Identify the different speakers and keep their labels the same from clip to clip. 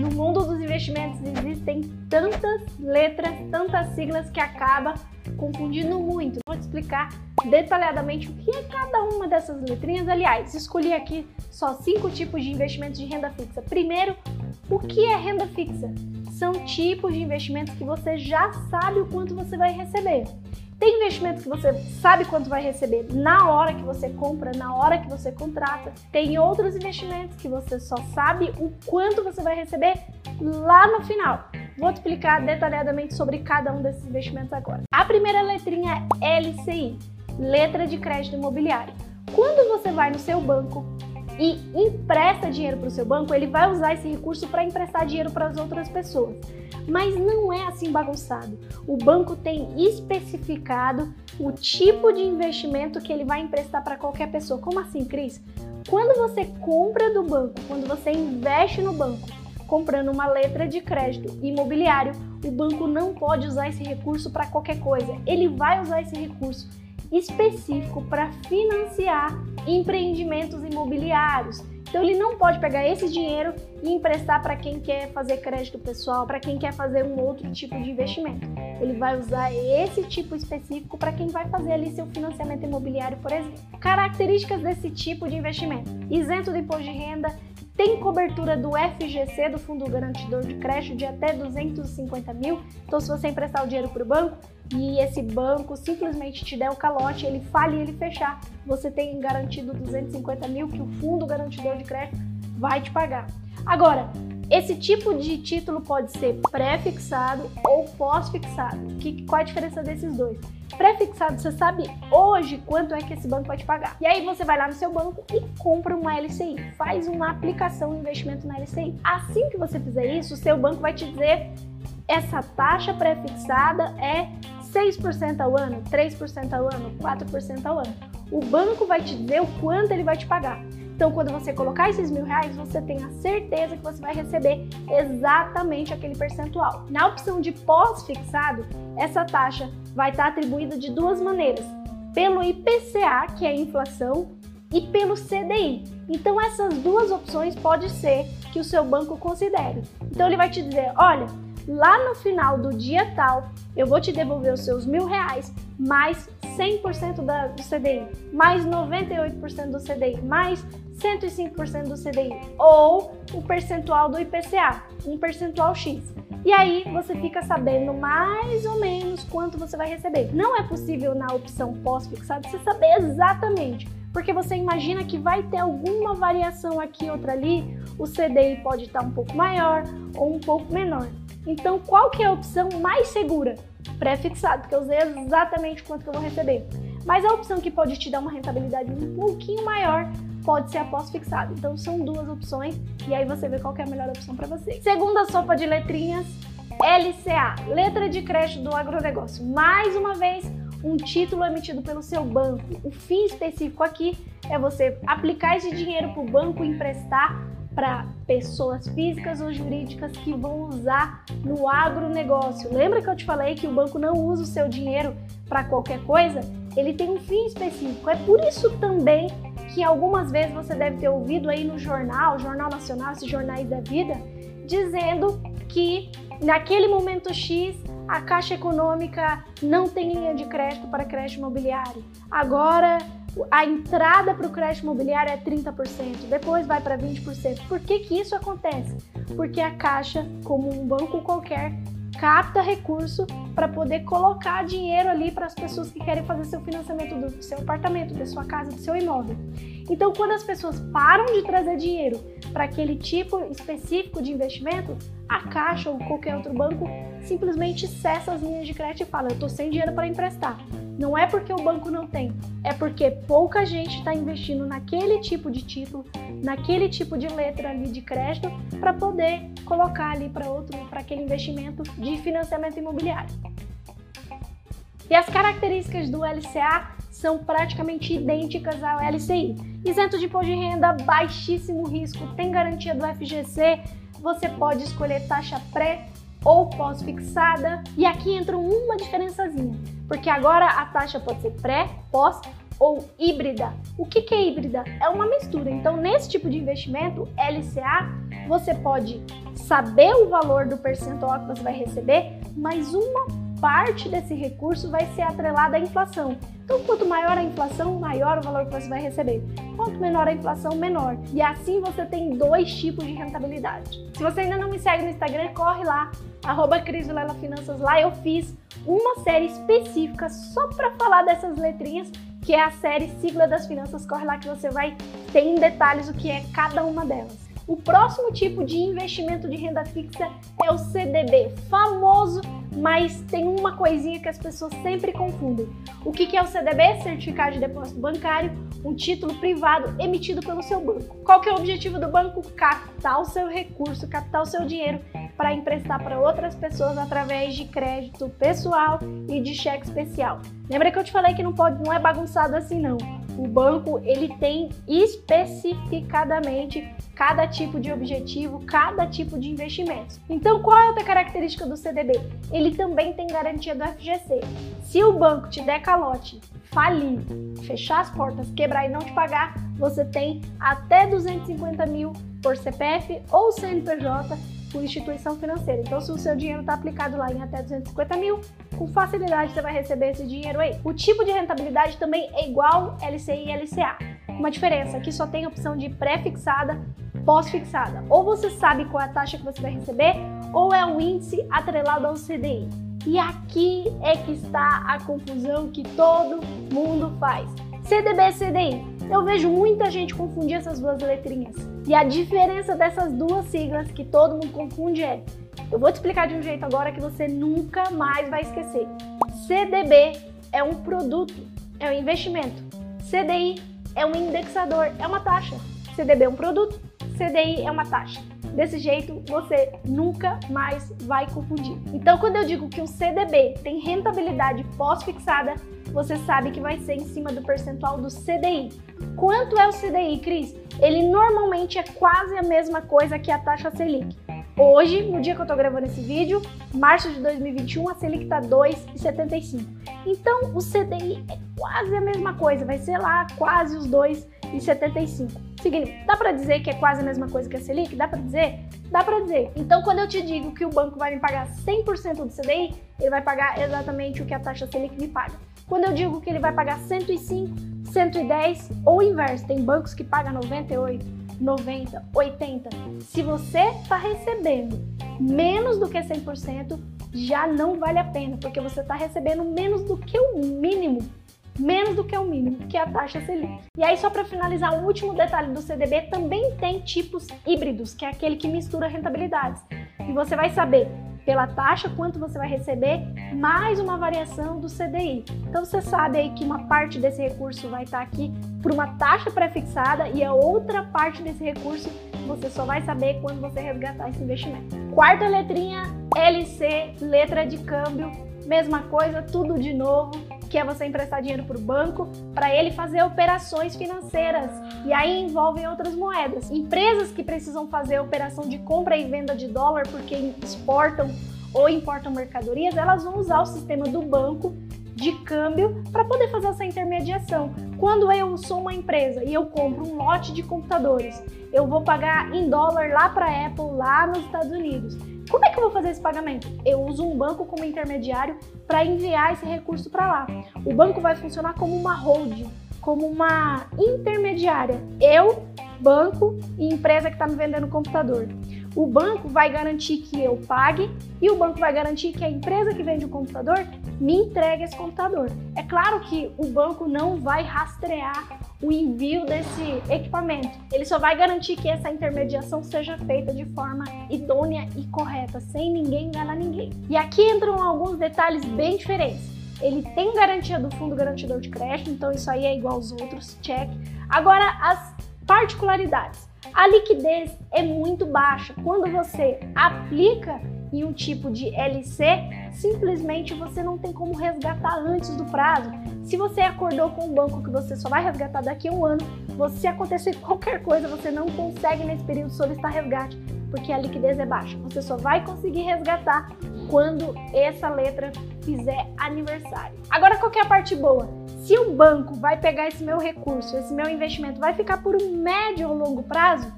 Speaker 1: No mundo dos investimentos existem tantas letras, tantas siglas que acaba confundindo muito. Vou te explicar detalhadamente o que é cada uma dessas letrinhas. Aliás, escolhi aqui só cinco tipos de investimentos de renda fixa. Primeiro, o que é renda fixa? São tipos de investimentos que você já sabe o quanto você vai receber. Tem investimentos que você sabe quanto vai receber na hora que você compra, na hora que você contrata. Tem outros investimentos que você só sabe o quanto você vai receber lá no final. Vou te explicar detalhadamente sobre cada um desses investimentos agora. A primeira letrinha é LCI, letra de crédito imobiliário. Quando você vai no seu banco e empresta dinheiro para o seu banco, ele vai usar esse recurso para emprestar dinheiro para as outras pessoas. Mas não é assim bagunçado. O banco tem especificado o tipo de investimento que ele vai emprestar para qualquer pessoa. Como assim, Cris? Quando você compra do banco, quando você investe no banco, comprando uma letra de crédito imobiliário, o banco não pode usar esse recurso para qualquer coisa. Ele vai usar esse recurso específico para financiar empreendimentos imobiliários. Então ele não pode pegar esse dinheiro e emprestar para quem quer fazer crédito pessoal, para quem quer fazer um outro tipo de investimento. Ele vai usar esse tipo específico para quem vai fazer ali seu financiamento imobiliário, por exemplo. Características desse tipo de investimento: isento do imposto de renda, tem cobertura do FGC, do Fundo Garantidor de Crédito, de até 250 mil. Então, se você emprestar o dinheiro para o banco e esse banco simplesmente te der o calote, ele fale e ele fechar, você tem garantido 250 mil que o Fundo Garantidor de Crédito vai te pagar. Agora, esse tipo de título pode ser pré-fixado ou pós-fixado. Qual é a diferença desses dois? Pré-fixado, você sabe hoje quanto é que esse banco vai te pagar. E aí você vai lá no seu banco e compra uma LCI, faz uma aplicação de investimento na LCI. Assim que você fizer isso, o seu banco vai te dizer essa taxa pré-fixada é 6% ao ano, 3% ao ano, 4% ao ano. O banco vai te dizer o quanto ele vai te pagar. Então, quando você colocar esses mil reais, você tem a certeza que você vai receber exatamente aquele percentual. Na opção de pós-fixado, essa taxa vai estar atribuída de duas maneiras: pelo IPCA, que é a inflação, e pelo CDI. Então, essas duas opções pode ser que o seu banco considere. Então, ele vai te dizer: olha, lá no final do dia tal, eu vou te devolver os seus mil reais mais 100% da, do CDI, mais 98% do CDI, mais 105% do CDI, ou o percentual do IPCA, um percentual X. E aí você fica sabendo mais ou menos quanto você vai receber. Não é possível na opção pós-fixado você saber exatamente, porque você imagina que vai ter alguma variação aqui outra ali, o CDI pode estar um pouco maior ou um pouco menor. Então, qual que é a opção mais segura? Pré-fixado, porque eu sei exatamente quanto que eu vou receber. Mas a opção que pode te dar uma rentabilidade um pouquinho maior pode ser a pós-fixado. Então, são duas opções e aí você vê qual é a melhor opção para você. Segunda sopa de letrinhas, LCA, letra de crédito do agronegócio. Mais uma vez, um título emitido pelo seu banco. O fim específico aqui é você aplicar esse dinheiro para o banco emprestar para pessoas físicas ou jurídicas que vão usar no agronegócio. Lembra que eu te falei que o banco não usa o seu dinheiro para qualquer coisa? Ele tem um fim específico. É por isso também que algumas vezes você deve ter ouvido aí no jornal, Jornal Nacional, esses jornais da vida, dizendo que naquele momento X a Caixa Econômica não tem linha de crédito para crédito imobiliário. Agora a entrada para o crédito imobiliário é 30%, depois vai para 20%. Por que, que isso acontece? Porque a Caixa, como um banco qualquer, capta recurso para poder colocar dinheiro ali para as pessoas que querem fazer seu financiamento do seu apartamento, da sua casa, do seu imóvel. Então, quando as pessoas param de trazer dinheiro para aquele tipo específico de investimento, a Caixa ou qualquer outro banco simplesmente cessa as linhas de crédito e fala: Eu estou sem dinheiro para emprestar. Não é porque o banco não tem, é porque pouca gente está investindo naquele tipo de título, naquele tipo de letra ali de crédito para poder colocar ali para outro, para aquele investimento de financiamento imobiliário. E as características do LCA são praticamente idênticas ao LCI. Isento de imposto de renda, baixíssimo risco, tem garantia do FGC, você pode escolher taxa pré ou pós-fixada. E aqui entra uma diferençazinha, porque agora a taxa pode ser pré, pós ou híbrida. O que, que é híbrida? É uma mistura. Então, nesse tipo de investimento, LCA, você pode saber o valor do percentual que você vai receber, mas uma parte desse recurso vai ser atrelada à inflação. Então, quanto maior a inflação, maior o valor que você vai receber. Quanto menor a inflação, menor. E assim você tem dois tipos de rentabilidade. Se você ainda não me segue no Instagram, corre lá, arroba Finanças. Lá eu fiz uma série específica só para falar dessas letrinhas, que é a série Sigla das Finanças. Corre lá que você vai ter em detalhes o que é cada uma delas. O próximo tipo de investimento de renda fixa é o CDB, famoso, mas tem uma coisinha que as pessoas sempre confundem. O que é o CDB? Certificado de Depósito Bancário, um título privado emitido pelo seu banco. Qual que é o objetivo do banco? Captar o seu recurso, captar o seu dinheiro para emprestar para outras pessoas através de crédito pessoal e de cheque especial. Lembra que eu te falei que não pode, não é bagunçado assim não. O banco ele tem especificadamente cada tipo de objetivo, cada tipo de investimento. Então, qual é outra característica do CDB? Ele também tem garantia do FGC. Se o banco te der calote, falir, fechar as portas, quebrar e não te pagar, você tem até 250 mil por CPF ou CNPJ por instituição financeira. Então, se o seu dinheiro está aplicado lá em até 250 mil, com facilidade você vai receber esse dinheiro aí. O tipo de rentabilidade também é igual LCI e LCA. Uma diferença, aqui só tem a opção de pré-fixada, pós-fixada. Ou você sabe qual é a taxa que você vai receber, ou é o índice atrelado ao CDI. E aqui é que está a confusão que todo mundo faz. CDB e CDI. Eu vejo muita gente confundir essas duas letrinhas. E a diferença dessas duas siglas que todo mundo confunde é: eu vou te explicar de um jeito agora que você nunca mais vai esquecer. CDB é um produto, é um investimento. CDI é um indexador, é uma taxa. CDB é um produto, CDI é uma taxa. Desse jeito, você nunca mais vai confundir. Então, quando eu digo que o CDB tem rentabilidade pós-fixada, você sabe que vai ser em cima do percentual do CDI. Quanto é o CDI, Cris? Ele normalmente é quase a mesma coisa que a taxa Selic. Hoje, no dia que eu tô gravando esse vídeo, março de 2021, a Selic tá 2,75. Então, o CDI é quase a mesma coisa, vai ser lá quase os 2,75. Seguinte, dá para dizer que é quase a mesma coisa que a Selic? Dá para dizer? Dá para dizer. Então, quando eu te digo que o banco vai me pagar 100% do CDI, ele vai pagar exatamente o que a taxa Selic me paga. Quando eu digo que ele vai pagar 105, 110 ou inverso, tem bancos que pagam 98, 90, 80. Se você está recebendo menos do que 100%, já não vale a pena, porque você está recebendo menos do que o mínimo menos do que o mínimo, que é a taxa Selic. E aí, só para finalizar, o último detalhe do CDB também tem tipos híbridos, que é aquele que mistura rentabilidades. E você vai saber pela taxa, quanto você vai receber, mais uma variação do CDI. Então você sabe aí que uma parte desse recurso vai estar aqui por uma taxa pré-fixada e a outra parte desse recurso você só vai saber quando você resgatar esse investimento. Quarta letrinha, LC, letra de câmbio, mesma coisa, tudo de novo que é você emprestar dinheiro para o banco para ele fazer operações financeiras. E aí envolvem outras moedas. Empresas que precisam fazer operação de compra e venda de dólar porque exportam ou importam mercadorias, elas vão usar o sistema do banco de câmbio para poder fazer essa intermediação. Quando eu sou uma empresa e eu compro um lote de computadores, eu vou pagar em dólar lá para a Apple, lá nos Estados Unidos. Como é que eu vou fazer esse pagamento? Eu uso um banco como intermediário para enviar esse recurso para lá. O banco vai funcionar como uma holding, como uma intermediária. Eu, banco e empresa que está me vendendo computador. O banco vai garantir que eu pague e o banco vai garantir que a empresa que vende o computador me entregue esse computador. É claro que o banco não vai rastrear o envio desse equipamento. Ele só vai garantir que essa intermediação seja feita de forma idônea e correta, sem ninguém enganar ninguém. E aqui entram alguns detalhes bem diferentes. Ele tem garantia do fundo garantidor de crédito, então isso aí é igual aos outros, check. Agora, as particularidades. A liquidez é muito baixa. Quando você aplica em um tipo de LC, simplesmente você não tem como resgatar antes do prazo. Se você acordou com o banco que você só vai resgatar daqui a um ano, se acontecer qualquer coisa, você não consegue nesse período solicitar resgate, porque a liquidez é baixa. Você só vai conseguir resgatar quando essa letra fizer aniversário. Agora, qual é a parte boa? se o banco vai pegar esse meu recurso, esse meu investimento, vai ficar por um médio ou longo prazo,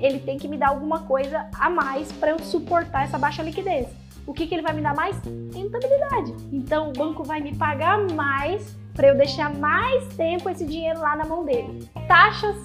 Speaker 1: ele tem que me dar alguma coisa a mais para eu suportar essa baixa liquidez. O que, que ele vai me dar mais? Rentabilidade. Então o banco vai me pagar mais para eu deixar mais tempo esse dinheiro lá na mão dele. Taxas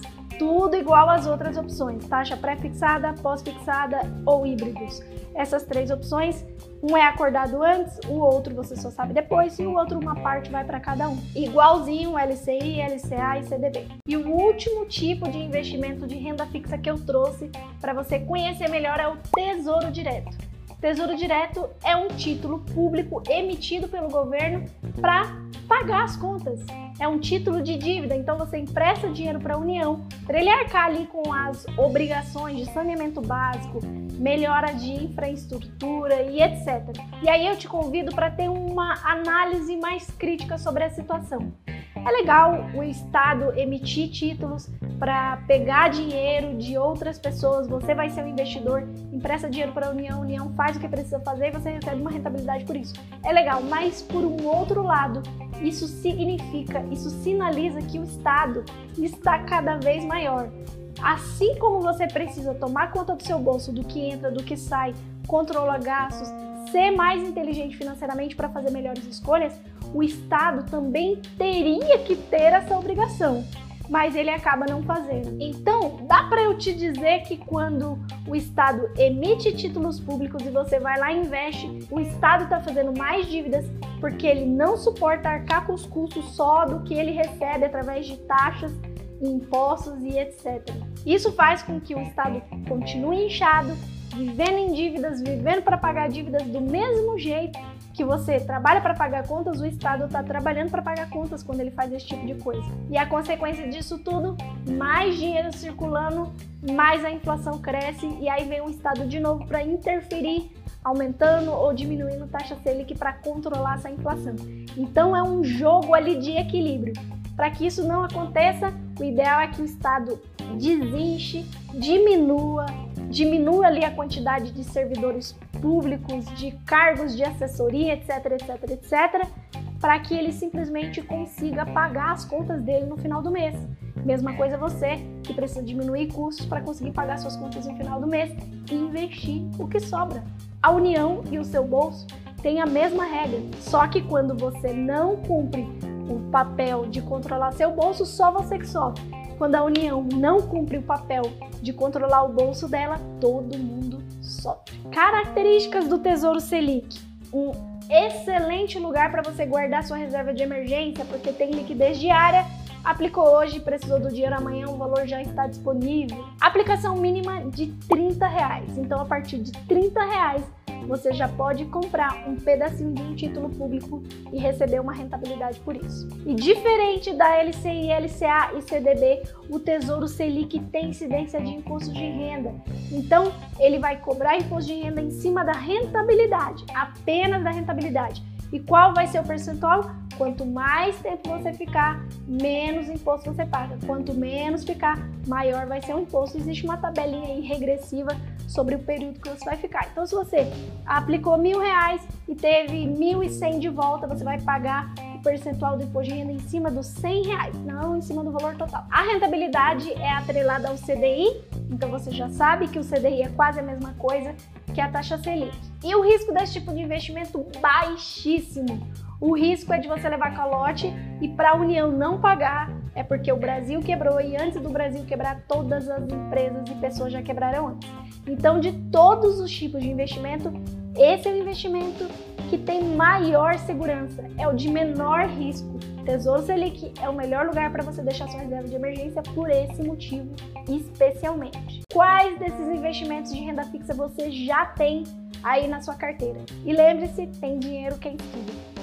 Speaker 1: tudo igual às outras opções, taxa pré-fixada, pós-fixada ou híbridos. Essas três opções, um é acordado antes, o outro você só sabe depois e o outro uma parte vai para cada um. Igualzinho LCI, LCA e CDB. E o último tipo de investimento de renda fixa que eu trouxe para você conhecer melhor é o Tesouro Direto. Tesouro Direto é um título público emitido pelo governo para pagar as contas. É um título de dívida, então você empresta dinheiro para a União para ele arcar ali com as obrigações de saneamento básico, melhora de infraestrutura e etc. E aí eu te convido para ter uma análise mais crítica sobre a situação. É legal o Estado emitir títulos para pegar dinheiro de outras pessoas. Você vai ser um investidor, empresta dinheiro para a União, a União faz o que precisa fazer e você recebe uma rentabilidade por isso. É legal, mas por um outro lado, isso significa, isso sinaliza que o Estado está cada vez maior. Assim como você precisa tomar conta do seu bolso, do que entra, do que sai, controlar gastos, ser mais inteligente financeiramente para fazer melhores escolhas, o Estado também teria que ter essa obrigação, mas ele acaba não fazendo. Então, dá para eu te dizer que quando o Estado emite títulos públicos e você vai lá e investe, o Estado está fazendo mais dívidas porque ele não suporta arcar com os custos só do que ele recebe através de taxas, impostos e etc. Isso faz com que o Estado continue inchado, vivendo em dívidas, vivendo para pagar dívidas do mesmo jeito que você trabalha para pagar contas, o Estado está trabalhando para pagar contas quando ele faz esse tipo de coisa. E a consequência disso tudo, mais dinheiro circulando, mais a inflação cresce e aí vem o Estado de novo para interferir, aumentando ou diminuindo taxa Selic para controlar essa inflação. Então é um jogo ali de equilíbrio. Para que isso não aconteça, o ideal é que o Estado desinche, diminua, diminua ali a quantidade de servidores públicos, de cargos de assessoria, etc, etc, etc, para que ele simplesmente consiga pagar as contas dele no final do mês. Mesma coisa você que precisa diminuir custos para conseguir pagar suas contas no final do mês e investir o que sobra. A União e o seu bolso têm a mesma regra, só que quando você não cumpre o papel de controlar seu bolso, só você que sofre. Quando a União não cumpre o papel de controlar o bolso dela, todo mundo. Características do Tesouro Selic: um excelente lugar para você guardar sua reserva de emergência, porque tem liquidez diária. Aplicou hoje, precisou do dinheiro amanhã, o valor já está disponível. Aplicação mínima de 30 reais. Então, a partir de 30 reais, você já pode comprar um pedacinho de um título público e receber uma rentabilidade por isso. E diferente da LCI, LCA e CDB, o Tesouro Selic tem incidência de imposto de renda. Então, ele vai cobrar imposto de renda em cima da rentabilidade, apenas da rentabilidade. E qual vai ser o percentual? Quanto mais tempo você ficar, menos imposto você paga. Quanto menos ficar, maior vai ser o imposto. Existe uma tabelinha aí regressiva sobre o período que você vai ficar. Então, se você aplicou mil reais e teve mil e cem de volta, você vai pagar o percentual do imposto de renda em cima dos 100 reais, não em cima do valor total. A rentabilidade é atrelada ao CDI, então você já sabe que o CDI é quase a mesma coisa que a taxa Selic. E o risco desse tipo de investimento baixíssimo. O risco é de você levar calote e para a União não pagar, é porque o Brasil quebrou e antes do Brasil quebrar, todas as empresas e pessoas já quebraram antes. Então, de todos os tipos de investimento, esse é o investimento que tem maior segurança, é o de menor risco. Tesouro Selic é o melhor lugar para você deixar sua reserva de emergência por esse motivo, especialmente. Quais desses investimentos de renda fixa você já tem aí na sua carteira? E lembre-se, tem dinheiro quem estuda.